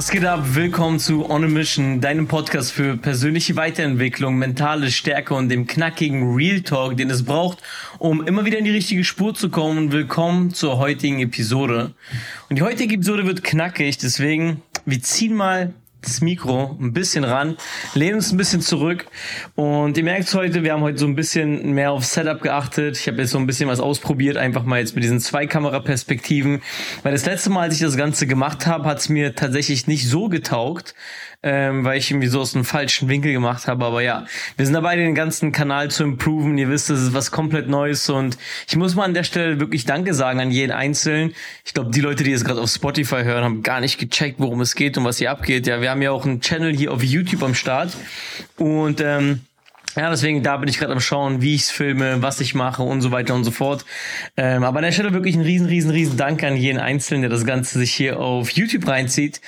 Was geht ab? Willkommen zu On a Mission, deinem Podcast für persönliche Weiterentwicklung, mentale Stärke und dem knackigen Real Talk, den es braucht, um immer wieder in die richtige Spur zu kommen. Willkommen zur heutigen Episode. Und die heutige Episode wird knackig, deswegen wir ziehen mal das Mikro ein bisschen ran, lehnen uns ein bisschen zurück und ihr merkt heute, wir haben heute so ein bisschen mehr auf Setup geachtet. Ich habe jetzt so ein bisschen was ausprobiert, einfach mal jetzt mit diesen zwei Kameraperspektiven, weil das letzte Mal, als ich das Ganze gemacht habe, hat es mir tatsächlich nicht so getaugt ähm, weil ich irgendwie so aus einem falschen Winkel gemacht habe. Aber ja, wir sind dabei, den ganzen Kanal zu improven. Ihr wisst, das ist was komplett Neues und ich muss mal an der Stelle wirklich Danke sagen an jeden Einzelnen. Ich glaube, die Leute, die jetzt gerade auf Spotify hören, haben gar nicht gecheckt, worum es geht und was hier abgeht. Ja, wir haben ja auch einen Channel hier auf YouTube am Start und ähm, ja, deswegen, da bin ich gerade am Schauen, wie ich es filme, was ich mache und so weiter und so fort. Ähm, aber an der Stelle wirklich ein riesen, riesen, riesen Dank an jeden Einzelnen, der das Ganze sich hier auf YouTube reinzieht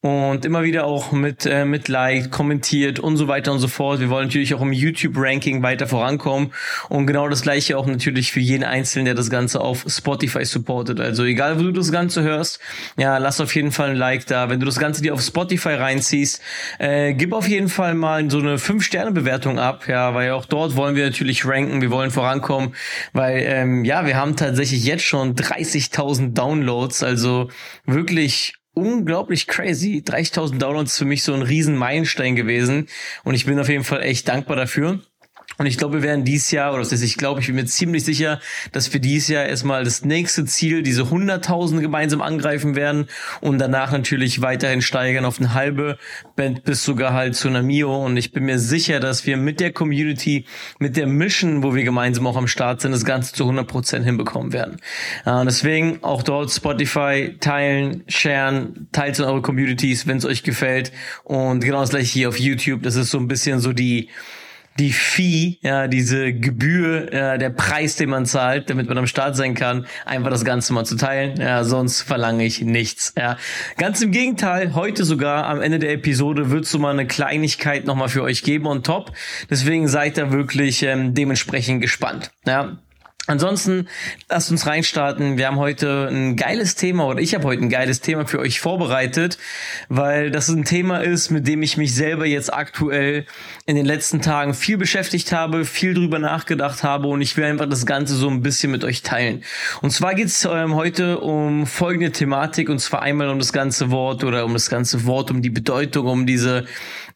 und immer wieder auch mit äh, mit Like kommentiert und so weiter und so fort. Wir wollen natürlich auch im YouTube Ranking weiter vorankommen und genau das gleiche auch natürlich für jeden einzelnen, der das Ganze auf Spotify supportet. Also egal, wo du das Ganze hörst, ja, lass auf jeden Fall ein Like da. Wenn du das Ganze dir auf Spotify reinziehst, äh, gib auf jeden Fall mal so eine 5 Sterne Bewertung ab, ja, weil auch dort wollen wir natürlich ranken, wir wollen vorankommen, weil ähm, ja, wir haben tatsächlich jetzt schon 30.000 Downloads, also wirklich unglaublich crazy. 30.000 Downloads für mich so ein riesen Meilenstein gewesen und ich bin auf jeden Fall echt dankbar dafür. Und ich glaube, wir werden dieses Jahr, oder das heißt, ich glaube, ich bin mir ziemlich sicher, dass wir dieses Jahr erstmal das nächste Ziel, diese 100.000 gemeinsam angreifen werden und danach natürlich weiterhin steigern auf eine halbe Band bis sogar halt zu einer Mio. Und ich bin mir sicher, dass wir mit der Community, mit der Mission, wo wir gemeinsam auch am Start sind, das Ganze zu 100 Prozent hinbekommen werden. Und deswegen auch dort Spotify teilen, sharen, teilt in eure Communities, wenn es euch gefällt. Und genau das gleiche hier auf YouTube. Das ist so ein bisschen so die die Fee, ja, diese Gebühr, ja, der Preis, den man zahlt, damit man am Start sein kann, einfach das Ganze mal zu teilen. Ja, sonst verlange ich nichts. Ja, ganz im Gegenteil, heute sogar am Ende der Episode wird so mal eine Kleinigkeit nochmal für euch geben und top. Deswegen seid da wirklich ähm, dementsprechend gespannt. Ja, Ansonsten lasst uns reinstarten. Wir haben heute ein geiles Thema oder ich habe heute ein geiles Thema für euch vorbereitet, weil das ein Thema ist, mit dem ich mich selber jetzt aktuell in den letzten Tagen viel beschäftigt habe, viel drüber nachgedacht habe und ich will einfach das Ganze so ein bisschen mit euch teilen. Und zwar geht es ähm, heute um folgende Thematik und zwar einmal um das ganze Wort oder um das ganze Wort, um die Bedeutung, um diese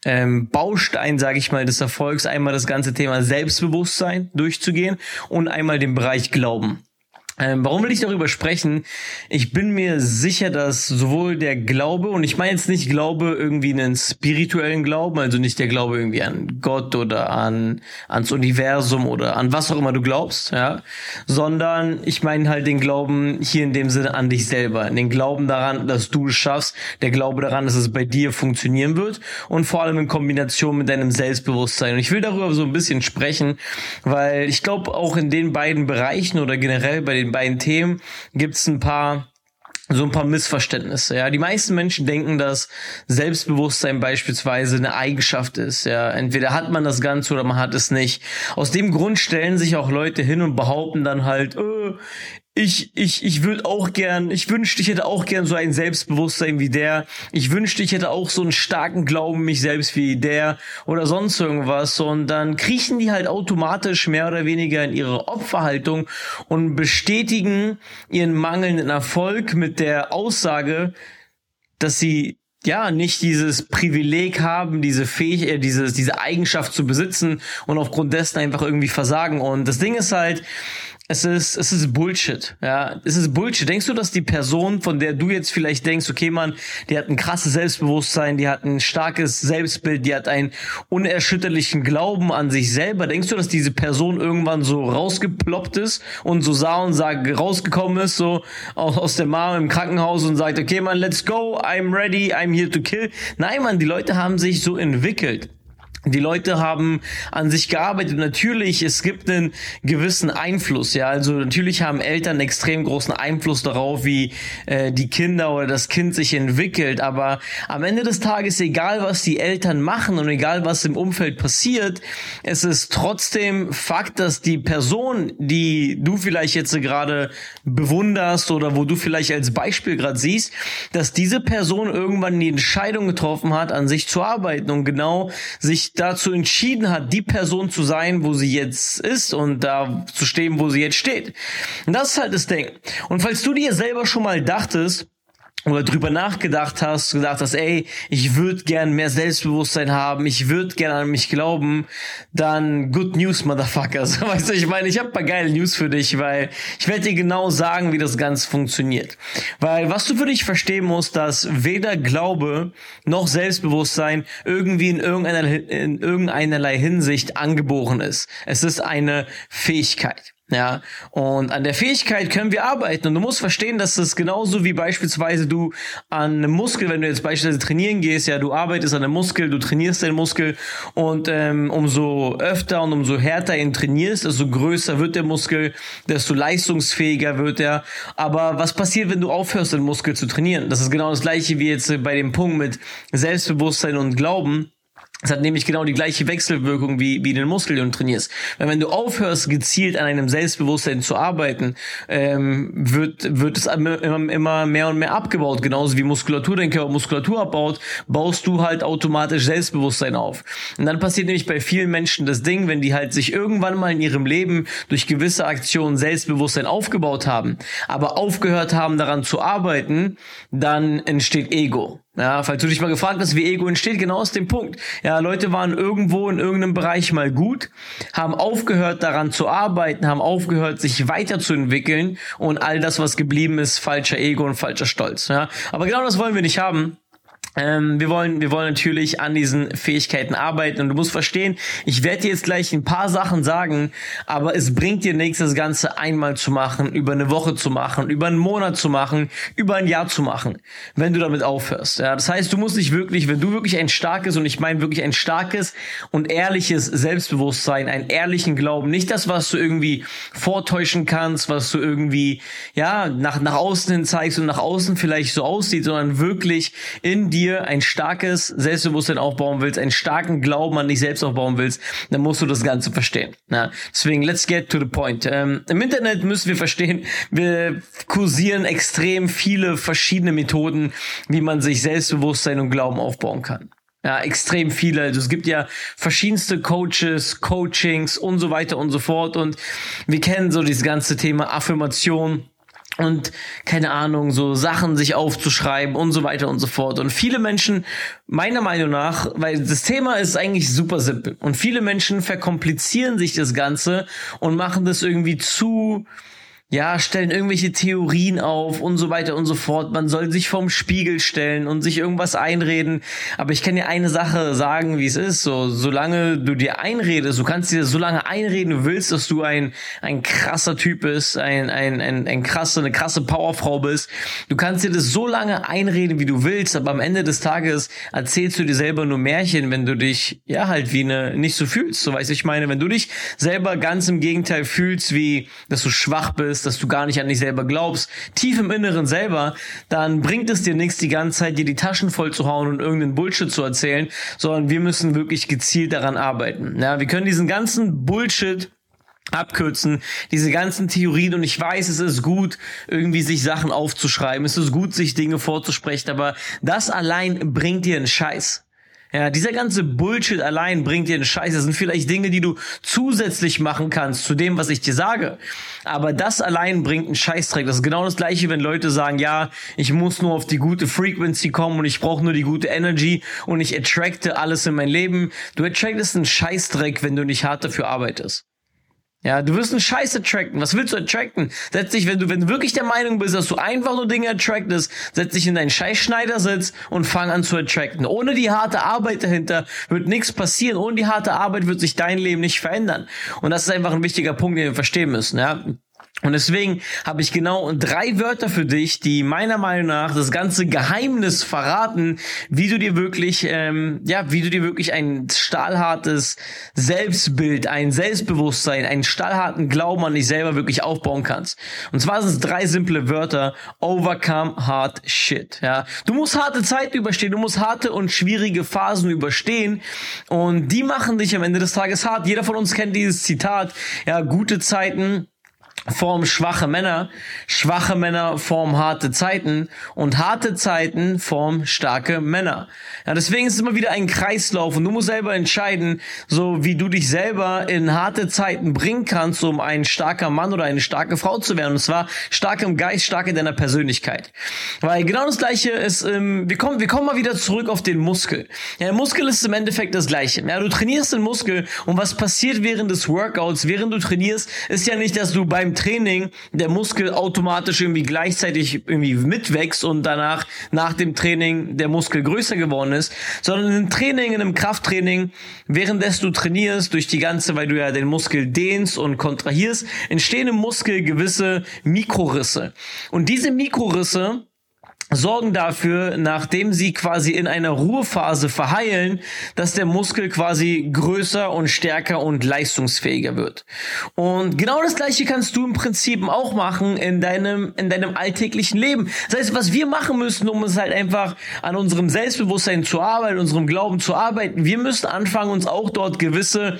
ähm, Baustein, sage ich mal, des Erfolgs, einmal das ganze Thema Selbstbewusstsein durchzugehen und einmal den Bereich Glauben. Ähm, warum will ich darüber sprechen? Ich bin mir sicher, dass sowohl der Glaube, und ich meine jetzt nicht Glaube irgendwie einen spirituellen Glauben, also nicht der Glaube irgendwie an Gott oder an ans Universum oder an was auch immer du glaubst, ja, sondern ich meine halt den Glauben hier in dem Sinne an dich selber, den Glauben daran, dass du es schaffst, der Glaube daran, dass es bei dir funktionieren wird und vor allem in Kombination mit deinem Selbstbewusstsein. Und ich will darüber so ein bisschen sprechen, weil ich glaube auch in den beiden Bereichen oder generell bei den den beiden Themen gibt es ein paar so ein paar Missverständnisse. Ja, die meisten Menschen denken, dass Selbstbewusstsein beispielsweise eine Eigenschaft ist. Ja, entweder hat man das Ganze oder man hat es nicht. Aus dem Grund stellen sich auch Leute hin und behaupten dann halt, äh, ich, ich, ich würde auch gern, ich wünschte, ich hätte auch gern so ein Selbstbewusstsein wie der. Ich wünschte, ich hätte auch so einen starken Glauben mich selbst wie der oder sonst irgendwas. Und dann kriechen die halt automatisch mehr oder weniger in ihre Opferhaltung und bestätigen ihren mangelnden Erfolg mit der Aussage, dass sie ja nicht dieses Privileg haben, diese Fähigkeit, äh, diese, diese Eigenschaft zu besitzen und aufgrund dessen einfach irgendwie versagen. Und das Ding ist halt, es ist, es ist Bullshit, ja. Es ist Bullshit. Denkst du, dass die Person, von der du jetzt vielleicht denkst, okay, man, die hat ein krasses Selbstbewusstsein, die hat ein starkes Selbstbild, die hat einen unerschütterlichen Glauben an sich selber. Denkst du, dass diese Person irgendwann so rausgeploppt ist und so sah und sah, rausgekommen ist, so aus, aus der Mama im Krankenhaus und sagt, okay, man, let's go, I'm ready, I'm here to kill. Nein, man, die Leute haben sich so entwickelt. Die Leute haben an sich gearbeitet. Natürlich, es gibt einen gewissen Einfluss, ja. Also natürlich haben Eltern extrem großen Einfluss darauf, wie äh, die Kinder oder das Kind sich entwickelt. Aber am Ende des Tages, egal was die Eltern machen und egal was im Umfeld passiert, es ist trotzdem Fakt, dass die Person, die du vielleicht jetzt gerade bewunderst oder wo du vielleicht als Beispiel gerade siehst, dass diese Person irgendwann die Entscheidung getroffen hat, an sich zu arbeiten und genau sich dazu entschieden hat, die Person zu sein, wo sie jetzt ist und da zu stehen, wo sie jetzt steht. Und das ist halt das Ding. Und falls du dir selber schon mal dachtest, oder drüber nachgedacht hast, gedacht hast, ey, ich würde gern mehr Selbstbewusstsein haben, ich würde gern an mich glauben, dann good news, Motherfuckers. Weißt du, ich meine, ich habe paar geile News für dich, weil ich werde dir genau sagen, wie das Ganze funktioniert. Weil was du für dich verstehen musst, dass weder Glaube noch Selbstbewusstsein irgendwie in irgendeiner, in irgendeinerlei Hinsicht angeboren ist. Es ist eine Fähigkeit. Ja, und an der Fähigkeit können wir arbeiten. Und du musst verstehen, dass das genauso wie beispielsweise du an einem Muskel, wenn du jetzt beispielsweise trainieren gehst, ja, du arbeitest an einem Muskel, du trainierst den Muskel und ähm, umso öfter und umso härter ihn trainierst, desto größer wird der Muskel, desto leistungsfähiger wird er. Aber was passiert, wenn du aufhörst, den Muskel zu trainieren? Das ist genau das gleiche wie jetzt bei dem Punkt mit Selbstbewusstsein und Glauben es hat nämlich genau die gleiche Wechselwirkung wie, wie den Muskel, den du trainierst. Weil wenn du aufhörst, gezielt an einem Selbstbewusstsein zu arbeiten, ähm, wird, wird es immer, immer mehr und mehr abgebaut. Genauso wie Muskulatur dein Körper Muskulatur abbaut, baust du halt automatisch Selbstbewusstsein auf. Und dann passiert nämlich bei vielen Menschen das Ding, wenn die halt sich irgendwann mal in ihrem Leben durch gewisse Aktionen Selbstbewusstsein aufgebaut haben, aber aufgehört haben daran zu arbeiten, dann entsteht Ego. Ja, falls du dich mal gefragt hast, wie Ego entsteht, genau aus dem Punkt. Ja, Leute waren irgendwo in irgendeinem Bereich mal gut, haben aufgehört daran zu arbeiten, haben aufgehört sich weiterzuentwickeln und all das, was geblieben ist, falscher Ego und falscher Stolz. Ja, aber genau das wollen wir nicht haben. Ähm, wir wollen, wir wollen natürlich an diesen Fähigkeiten arbeiten und du musst verstehen, ich werde dir jetzt gleich ein paar Sachen sagen, aber es bringt dir nichts, das Ganze einmal zu machen, über eine Woche zu machen, über einen Monat zu machen, über ein Jahr zu machen, wenn du damit aufhörst. Ja, das heißt, du musst dich wirklich, wenn du wirklich ein starkes und ich meine wirklich ein starkes und ehrliches Selbstbewusstsein, einen ehrlichen Glauben, nicht das, was du irgendwie vortäuschen kannst, was du irgendwie ja nach nach außen hin zeigst und nach außen vielleicht so aussieht, sondern wirklich in dir dir ein starkes Selbstbewusstsein aufbauen willst, einen starken Glauben an dich selbst aufbauen willst, dann musst du das Ganze verstehen. Ja, deswegen, let's get to the point. Ähm, Im Internet müssen wir verstehen, wir kursieren extrem viele verschiedene Methoden, wie man sich Selbstbewusstsein und Glauben aufbauen kann. Ja, extrem viele. Also es gibt ja verschiedenste Coaches, Coachings und so weiter und so fort. Und wir kennen so dieses ganze Thema Affirmation und keine Ahnung, so Sachen sich aufzuschreiben und so weiter und so fort. Und viele Menschen, meiner Meinung nach, weil das Thema ist eigentlich super simpel und viele Menschen verkomplizieren sich das Ganze und machen das irgendwie zu ja, stellen irgendwelche Theorien auf und so weiter und so fort. Man soll sich vorm Spiegel stellen und sich irgendwas einreden. Aber ich kann dir eine Sache sagen, wie es ist. So, solange du dir einredest, du kannst dir so lange einreden, du willst, dass du ein, ein krasser Typ bist, ein, ein, ein, ein krasse, eine krasse Powerfrau bist. Du kannst dir das so lange einreden, wie du willst, aber am Ende des Tages erzählst du dir selber nur Märchen, wenn du dich, ja, halt wie eine, nicht so fühlst. So weißt ich meine, wenn du dich selber ganz im Gegenteil fühlst, wie, dass du schwach bist, dass du gar nicht an dich selber glaubst, tief im Inneren selber, dann bringt es dir nichts, die ganze Zeit dir die Taschen voll zu hauen und irgendeinen Bullshit zu erzählen, sondern wir müssen wirklich gezielt daran arbeiten. Ja, wir können diesen ganzen Bullshit abkürzen, diese ganzen Theorien und ich weiß, es ist gut, irgendwie sich Sachen aufzuschreiben, es ist gut, sich Dinge vorzusprechen, aber das allein bringt dir einen Scheiß. Ja, dieser ganze Bullshit allein bringt dir einen Scheiß. Das sind vielleicht Dinge, die du zusätzlich machen kannst zu dem, was ich dir sage. Aber das allein bringt einen Scheißdreck. Das ist genau das gleiche, wenn Leute sagen, ja, ich muss nur auf die gute Frequency kommen und ich brauche nur die gute Energy und ich attracte alles in mein Leben. Du attractest einen Scheißdreck, wenn du nicht hart dafür arbeitest. Ja, du wirst einen Scheiß attracten. Was willst du attracten? Setz dich, wenn du, wenn du wirklich der Meinung bist, dass du einfach nur Dinge attractest, setz dich in deinen Scheißschneidersitz und fang an zu attracten. Ohne die harte Arbeit dahinter wird nichts passieren. Ohne die harte Arbeit wird sich dein Leben nicht verändern. Und das ist einfach ein wichtiger Punkt, den wir verstehen müssen, ja. Und deswegen habe ich genau drei Wörter für dich, die meiner Meinung nach das ganze Geheimnis verraten, wie du dir wirklich, ähm, ja, wie du dir wirklich ein stahlhartes Selbstbild, ein Selbstbewusstsein, einen stahlharten Glauben an dich selber wirklich aufbauen kannst. Und zwar sind es drei simple Wörter: Overcome hard shit. Ja, du musst harte Zeiten überstehen, du musst harte und schwierige Phasen überstehen, und die machen dich am Ende des Tages hart. Jeder von uns kennt dieses Zitat: Ja, gute Zeiten form schwache Männer, schwache Männer form harte Zeiten und harte Zeiten form starke Männer. Ja, deswegen ist es immer wieder ein Kreislauf und du musst selber entscheiden, so wie du dich selber in harte Zeiten bringen kannst, um ein starker Mann oder eine starke Frau zu werden. Und zwar stark im Geist, stark in deiner Persönlichkeit. Weil genau das Gleiche ist, ähm, wir kommen, wir kommen mal wieder zurück auf den Muskel. Ja, der Muskel ist im Endeffekt das Gleiche. Ja, du trainierst den Muskel und was passiert während des Workouts, während du trainierst, ist ja nicht, dass du beim Training der Muskel automatisch irgendwie gleichzeitig irgendwie mitwächst und danach nach dem Training der Muskel größer geworden ist, sondern einem Training, in einem Krafttraining, währenddessen du trainierst, durch die ganze, weil du ja den Muskel dehnst und kontrahierst, entstehen im Muskel gewisse Mikrorisse. Und diese Mikrorisse sorgen dafür, nachdem sie quasi in einer Ruhephase verheilen, dass der Muskel quasi größer und stärker und leistungsfähiger wird. Und genau das gleiche kannst du im Prinzip auch machen in deinem, in deinem alltäglichen Leben. Das heißt, was wir machen müssen, um uns halt einfach an unserem Selbstbewusstsein zu arbeiten, unserem Glauben zu arbeiten, wir müssen anfangen, uns auch dort gewisse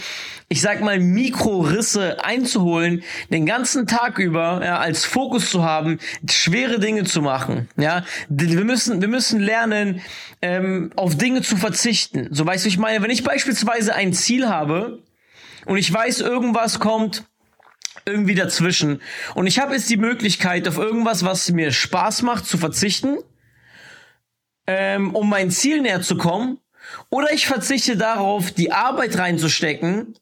ich sag mal, Mikrorisse einzuholen, den ganzen Tag über ja, als Fokus zu haben, schwere Dinge zu machen. Ja, wir müssen, wir müssen lernen, ähm, auf Dinge zu verzichten. So weißt du, ich meine, wenn ich beispielsweise ein Ziel habe und ich weiß, irgendwas kommt irgendwie dazwischen und ich habe jetzt die Möglichkeit, auf irgendwas, was mir Spaß macht, zu verzichten, ähm, um mein Ziel näher zu kommen, oder ich verzichte darauf, die Arbeit reinzustecken,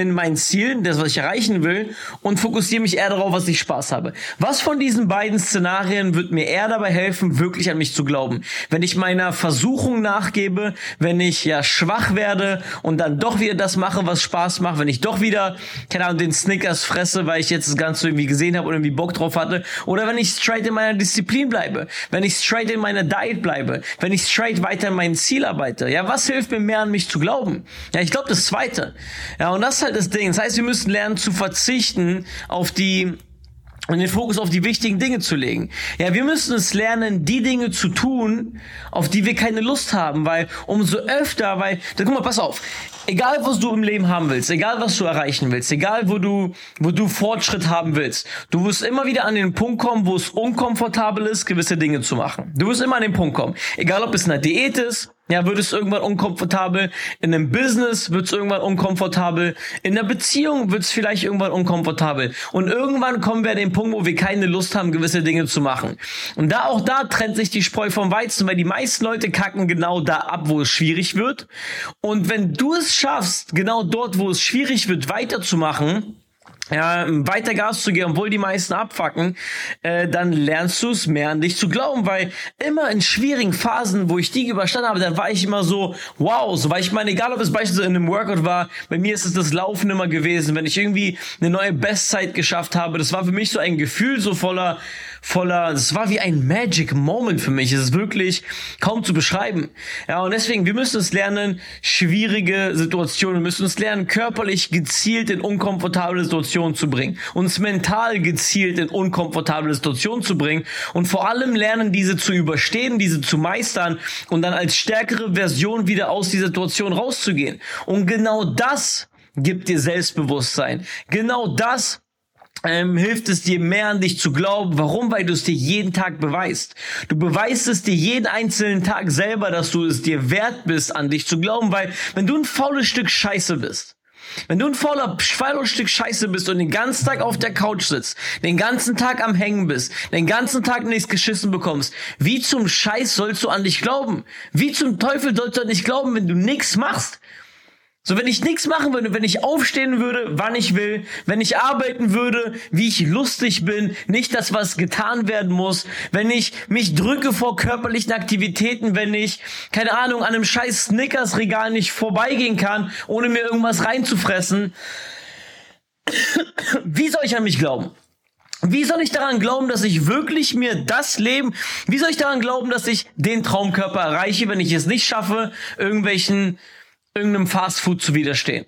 in meinen Zielen, das, was ich erreichen will, und fokussiere mich eher darauf, was ich Spaß habe. Was von diesen beiden Szenarien wird mir eher dabei helfen, wirklich an mich zu glauben? Wenn ich meiner Versuchung nachgebe, wenn ich ja schwach werde und dann doch wieder das mache, was Spaß macht, wenn ich doch wieder, keine Ahnung, den Snickers fresse, weil ich jetzt das Ganze irgendwie gesehen habe oder irgendwie Bock drauf hatte, oder wenn ich straight in meiner Disziplin bleibe, wenn ich straight in meiner Diet bleibe, wenn ich straight weiter in mein Ziel arbeite, ja, was hilft mir mehr an mich zu glauben? Ja, ich glaube das Zweite. Ja, und das halt das Ding. Das heißt, wir müssen lernen zu verzichten auf die und den Fokus auf die wichtigen Dinge zu legen. Ja, wir müssen es lernen, die Dinge zu tun, auf die wir keine Lust haben, weil umso öfter, weil, da guck mal, pass auf, egal was du im Leben haben willst, egal was du erreichen willst, egal wo du, wo du Fortschritt haben willst, du wirst immer wieder an den Punkt kommen, wo es unkomfortabel ist, gewisse Dinge zu machen. Du wirst immer an den Punkt kommen. Egal ob es eine Diät ist, ja, wird es irgendwann unkomfortabel. In einem Business wird es irgendwann unkomfortabel. In einer Beziehung wird es vielleicht irgendwann unkomfortabel. Und irgendwann kommen wir an den Punkt, wo wir keine Lust haben, gewisse Dinge zu machen. Und da auch da trennt sich die Spreu vom Weizen, weil die meisten Leute kacken genau da ab, wo es schwierig wird. Und wenn du es schaffst, genau dort, wo es schwierig wird, weiterzumachen, ja, weiter Gas zu geben, obwohl die meisten abfacken, äh, dann lernst du es mehr an dich zu glauben, weil immer in schwierigen Phasen, wo ich die überstanden habe, dann war ich immer so, wow, so, weil ich meine, egal ob es beispielsweise in einem Workout war, bei mir ist es das Laufen immer gewesen, wenn ich irgendwie eine neue Bestzeit geschafft habe, das war für mich so ein Gefühl so voller, voller, es war wie ein Magic Moment für mich. Es ist wirklich kaum zu beschreiben. Ja, und deswegen, wir müssen es lernen, schwierige Situationen, wir müssen es lernen, körperlich gezielt in unkomfortable Situationen zu bringen, uns mental gezielt in unkomfortable Situationen zu bringen und vor allem lernen, diese zu überstehen, diese zu meistern und dann als stärkere Version wieder aus dieser Situation rauszugehen. Und genau das gibt dir Selbstbewusstsein. Genau das ähm, hilft es dir mehr an dich zu glauben. Warum? Weil du es dir jeden Tag beweist. Du beweist es dir jeden einzelnen Tag selber, dass du es dir wert bist, an dich zu glauben. Weil wenn du ein faules Stück Scheiße bist, wenn du ein fauler, faules Stück Scheiße bist und den ganzen Tag auf der Couch sitzt, den ganzen Tag am Hängen bist, den ganzen Tag nichts geschissen bekommst, wie zum Scheiß sollst du an dich glauben? Wie zum Teufel sollst du an dich glauben, wenn du nichts machst? So, wenn ich nichts machen würde, wenn ich aufstehen würde, wann ich will, wenn ich arbeiten würde, wie ich lustig bin, nicht das, was getan werden muss, wenn ich mich drücke vor körperlichen Aktivitäten, wenn ich, keine Ahnung, an einem scheiß Snickers-Regal nicht vorbeigehen kann, ohne mir irgendwas reinzufressen, wie soll ich an mich glauben? Wie soll ich daran glauben, dass ich wirklich mir das Leben, wie soll ich daran glauben, dass ich den Traumkörper erreiche, wenn ich es nicht schaffe, irgendwelchen, irgendeinem Fastfood zu widerstehen?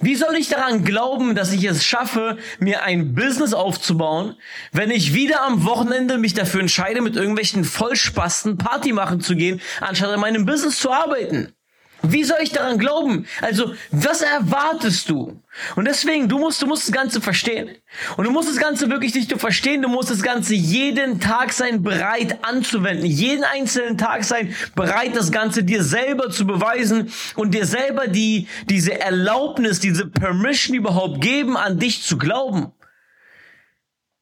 Wie soll ich daran glauben, dass ich es schaffe, mir ein Business aufzubauen, wenn ich wieder am Wochenende mich dafür entscheide, mit irgendwelchen Vollspasten Party machen zu gehen, anstatt in meinem Business zu arbeiten? Wie soll ich daran glauben? Also, was erwartest du? Und deswegen, du musst, du musst das Ganze verstehen. Und du musst das Ganze wirklich nicht nur verstehen, du musst das Ganze jeden Tag sein, bereit anzuwenden. Jeden einzelnen Tag sein, bereit, das Ganze dir selber zu beweisen und dir selber die, diese Erlaubnis, diese Permission überhaupt geben, an dich zu glauben.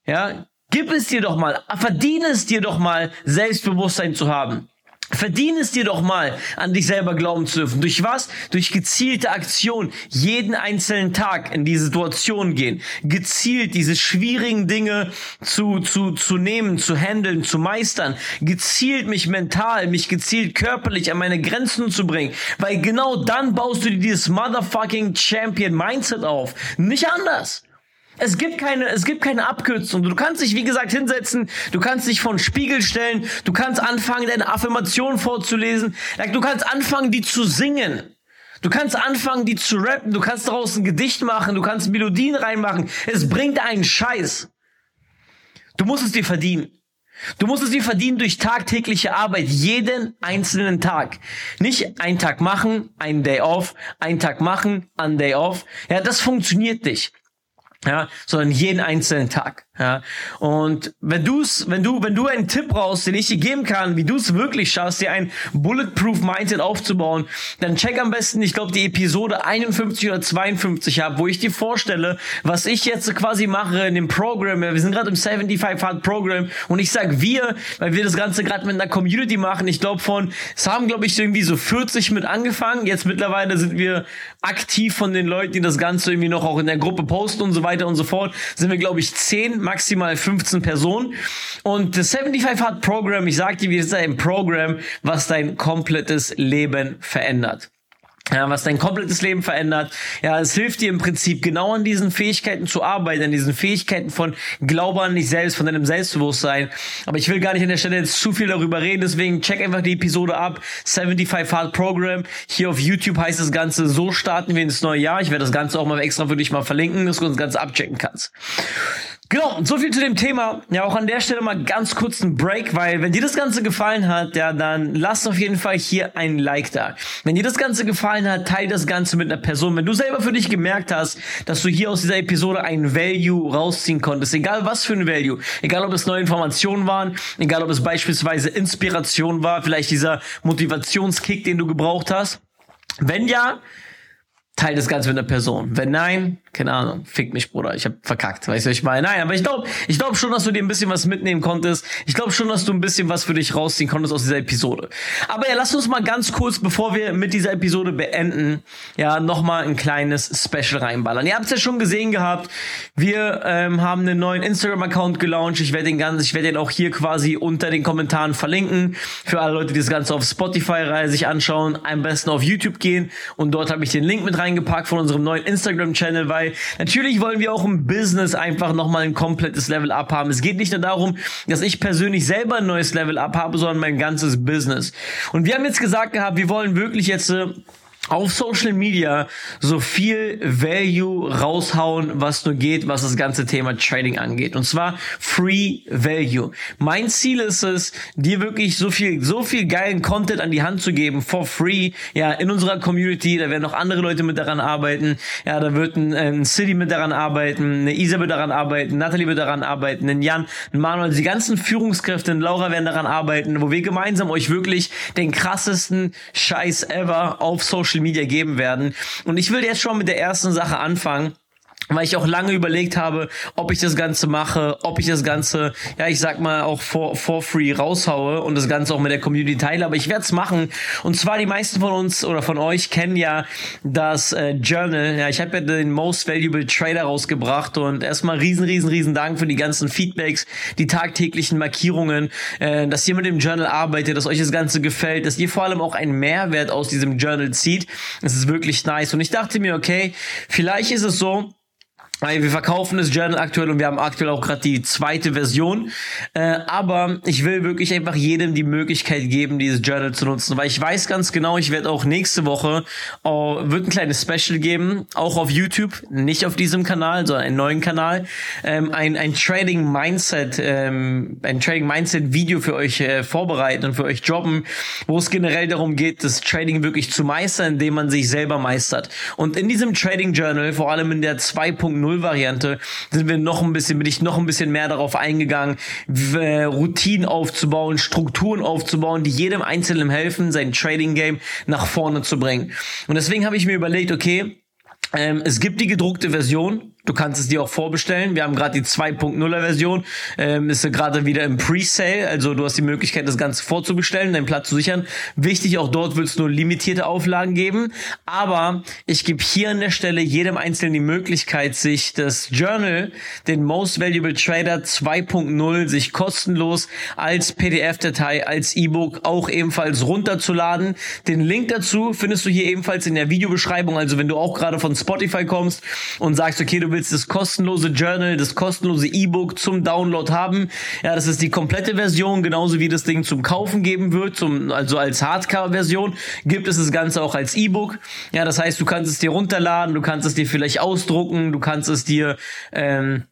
Ja, gib es dir doch mal, verdiene es dir doch mal, Selbstbewusstsein zu haben. Verdien es dir doch mal, an dich selber glauben zu dürfen. Durch was? Durch gezielte Aktion. Jeden einzelnen Tag in die Situation gehen. Gezielt diese schwierigen Dinge zu, zu, zu nehmen, zu handeln, zu meistern. Gezielt mich mental, mich gezielt körperlich an meine Grenzen zu bringen. Weil genau dann baust du dir dieses motherfucking Champion Mindset auf. Nicht anders. Es gibt keine, es gibt keine Abkürzung. Du kannst dich, wie gesagt, hinsetzen, du kannst dich vor Spiegel stellen, du kannst anfangen, deine Affirmation vorzulesen, du kannst anfangen, die zu singen. Du kannst anfangen, die zu rappen, du kannst daraus ein Gedicht machen, du kannst Melodien reinmachen. Es bringt einen Scheiß. Du musst es dir verdienen. Du musst es dir verdienen durch tagtägliche Arbeit, jeden einzelnen Tag. Nicht einen Tag machen, einen Day off, einen Tag machen, einen Day off. Ja, das funktioniert nicht ja, sondern jeden einzelnen Tag. Ja, und wenn du's, wenn du, wenn du einen Tipp brauchst, den ich dir geben kann, wie du es wirklich schaffst, dir ein Bulletproof Mindset aufzubauen, dann check am besten, ich glaube, die Episode 51 oder 52 ab, wo ich dir vorstelle, was ich jetzt quasi mache in dem Programm. Wir sind gerade im 75 Hard Program und ich sag wir, weil wir das Ganze gerade mit einer Community machen. Ich glaube von, es haben glaube ich irgendwie so 40 mit angefangen. Jetzt mittlerweile sind wir aktiv von den Leuten, die das Ganze irgendwie noch auch in der Gruppe posten und so weiter und so fort, sind wir glaube ich 10 maximal 15 Personen. Und das 75 Hard Program, ich sag dir, wir sind ein Programm, was dein komplettes Leben verändert ja, was dein komplettes Leben verändert. Ja, es hilft dir im Prinzip genau an diesen Fähigkeiten zu arbeiten, an diesen Fähigkeiten von Glaube an dich selbst, von deinem Selbstbewusstsein. Aber ich will gar nicht an der Stelle jetzt zu viel darüber reden, deswegen check einfach die Episode ab. 75 Hard Program. Hier auf YouTube heißt das Ganze, so starten wir ins neue Jahr. Ich werde das Ganze auch mal extra für dich mal verlinken, dass du das Ganze abchecken kannst. Genau, so viel zu dem Thema. Ja, auch an der Stelle mal ganz kurz ein Break, weil wenn dir das Ganze gefallen hat, ja, dann lass auf jeden Fall hier ein Like da. Wenn dir das Ganze gefallen hat, teile das Ganze mit einer Person. Wenn du selber für dich gemerkt hast, dass du hier aus dieser Episode ein Value rausziehen konntest, egal was für ein Value, egal ob es neue Informationen waren, egal ob es beispielsweise Inspiration war, vielleicht dieser Motivationskick, den du gebraucht hast. Wenn ja, teile das Ganze mit einer Person. Wenn nein, keine Ahnung, fick mich, Bruder, ich hab verkackt, weißt du, ich meine? Nein, aber ich glaube ich glaub schon, dass du dir ein bisschen was mitnehmen konntest. Ich glaube schon, dass du ein bisschen was für dich rausziehen konntest aus dieser Episode. Aber ja, lass uns mal ganz kurz, bevor wir mit dieser Episode beenden, ja, nochmal ein kleines Special reinballern. Ihr habt es ja schon gesehen gehabt, wir ähm, haben einen neuen Instagram-Account gelauncht. Ich werde den ganzen, ich werde den auch hier quasi unter den Kommentaren verlinken. Für alle Leute, die das Ganze auf Spotify sich anschauen, am besten auf YouTube gehen und dort habe ich den Link mit reingepackt von unserem neuen Instagram-Channel, weil natürlich wollen wir auch im Business einfach nochmal ein komplettes Level up haben. Es geht nicht nur darum, dass ich persönlich selber ein neues Level up habe, sondern mein ganzes Business. Und wir haben jetzt gesagt gehabt, wir wollen wirklich jetzt äh, auf Social Media so viel Value raushauen, was nur geht, was das ganze Thema Trading angeht. Und zwar Free Value. Mein Ziel ist es, dir wirklich so viel, so viel geilen Content an die Hand zu geben, for free, ja, in unserer Community. Da werden noch andere Leute mit daran arbeiten. Ja, da wird ein, ein City mit daran arbeiten, eine Isa wird daran arbeiten, Natalie wird daran arbeiten, ein Jan, ein Manuel, die ganzen Führungskräfte, ein Laura werden daran arbeiten, wo wir gemeinsam euch wirklich den krassesten Scheiß ever auf Social Social Media geben werden. Und ich will jetzt schon mit der ersten Sache anfangen weil ich auch lange überlegt habe, ob ich das Ganze mache, ob ich das Ganze, ja, ich sag mal, auch for, for free raushaue und das Ganze auch mit der Community teile, aber ich werde es machen. Und zwar die meisten von uns oder von euch kennen ja das äh, Journal. Ja, ich habe ja den Most Valuable Trader rausgebracht und erstmal riesen, riesen, riesen Dank für die ganzen Feedbacks, die tagtäglichen Markierungen, äh, dass ihr mit dem Journal arbeitet, dass euch das Ganze gefällt, dass ihr vor allem auch einen Mehrwert aus diesem Journal zieht. Das ist wirklich nice. Und ich dachte mir, okay, vielleicht ist es so, wir verkaufen das Journal aktuell und wir haben aktuell auch gerade die zweite Version. Äh, aber ich will wirklich einfach jedem die Möglichkeit geben, dieses Journal zu nutzen, weil ich weiß ganz genau, ich werde auch nächste Woche äh, wird ein kleines Special geben, auch auf YouTube, nicht auf diesem Kanal, sondern einen neuen Kanal, ähm, ein, ein Trading Mindset, ähm, ein Trading Mindset Video für euch äh, vorbereiten und für euch droppen, wo es generell darum geht, das Trading wirklich zu meistern, indem man sich selber meistert. Und in diesem Trading Journal, vor allem in der 2.0 Variante sind wir noch ein bisschen, bin ich noch ein bisschen mehr darauf eingegangen, Routinen aufzubauen, Strukturen aufzubauen, die jedem Einzelnen helfen, sein Trading Game nach vorne zu bringen. Und deswegen habe ich mir überlegt, okay, ähm, es gibt die gedruckte Version, Du kannst es dir auch vorbestellen. Wir haben gerade die 2.0er Version. Ähm, ist gerade wieder im Pre-Sale. Also du hast die Möglichkeit, das Ganze vorzubestellen, deinen Platz zu sichern. Wichtig, auch dort wird es nur limitierte Auflagen geben. Aber ich gebe hier an der Stelle jedem Einzelnen die Möglichkeit, sich das Journal, den Most Valuable Trader 2.0, sich kostenlos als PDF-Datei, als E-Book auch ebenfalls runterzuladen. Den Link dazu findest du hier ebenfalls in der Videobeschreibung. Also wenn du auch gerade von Spotify kommst und sagst, okay, du willst das kostenlose Journal, das kostenlose E-Book zum Download haben. Ja, das ist die komplette Version, genauso wie das Ding zum Kaufen geben wird, zum, also als Hardcover-Version gibt es das Ganze auch als E-Book. Ja, das heißt, du kannst es dir runterladen, du kannst es dir vielleicht ausdrucken, du kannst es dir ähm,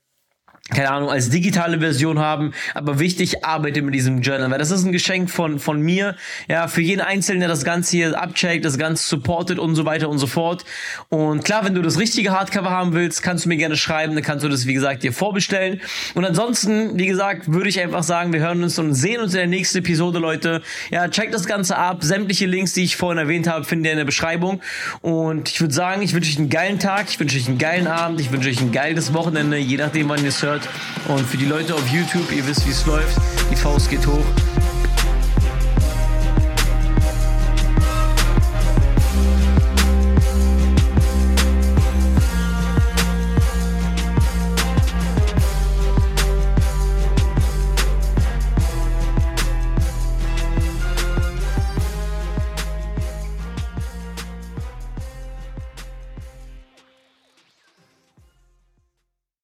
keine Ahnung, als digitale Version haben. Aber wichtig, arbeite mit diesem Journal, weil das ist ein Geschenk von, von mir, ja, für jeden Einzelnen, der das Ganze hier abcheckt, das Ganze supportet und so weiter und so fort. Und klar, wenn du das richtige Hardcover haben willst, kannst du mir gerne schreiben, dann kannst du das, wie gesagt, dir vorbestellen. Und ansonsten, wie gesagt, würde ich einfach sagen, wir hören uns und sehen uns in der nächsten Episode, Leute. Ja, check das Ganze ab. Sämtliche Links, die ich vorhin erwähnt habe, findet ihr in der Beschreibung. Und ich würde sagen, ich wünsche euch einen geilen Tag, ich wünsche euch einen geilen Abend, ich wünsche euch ein geiles Wochenende, je nachdem, wann ihr es hört. Und für die Leute auf YouTube, ihr wisst, wie es läuft. Die Faust geht hoch.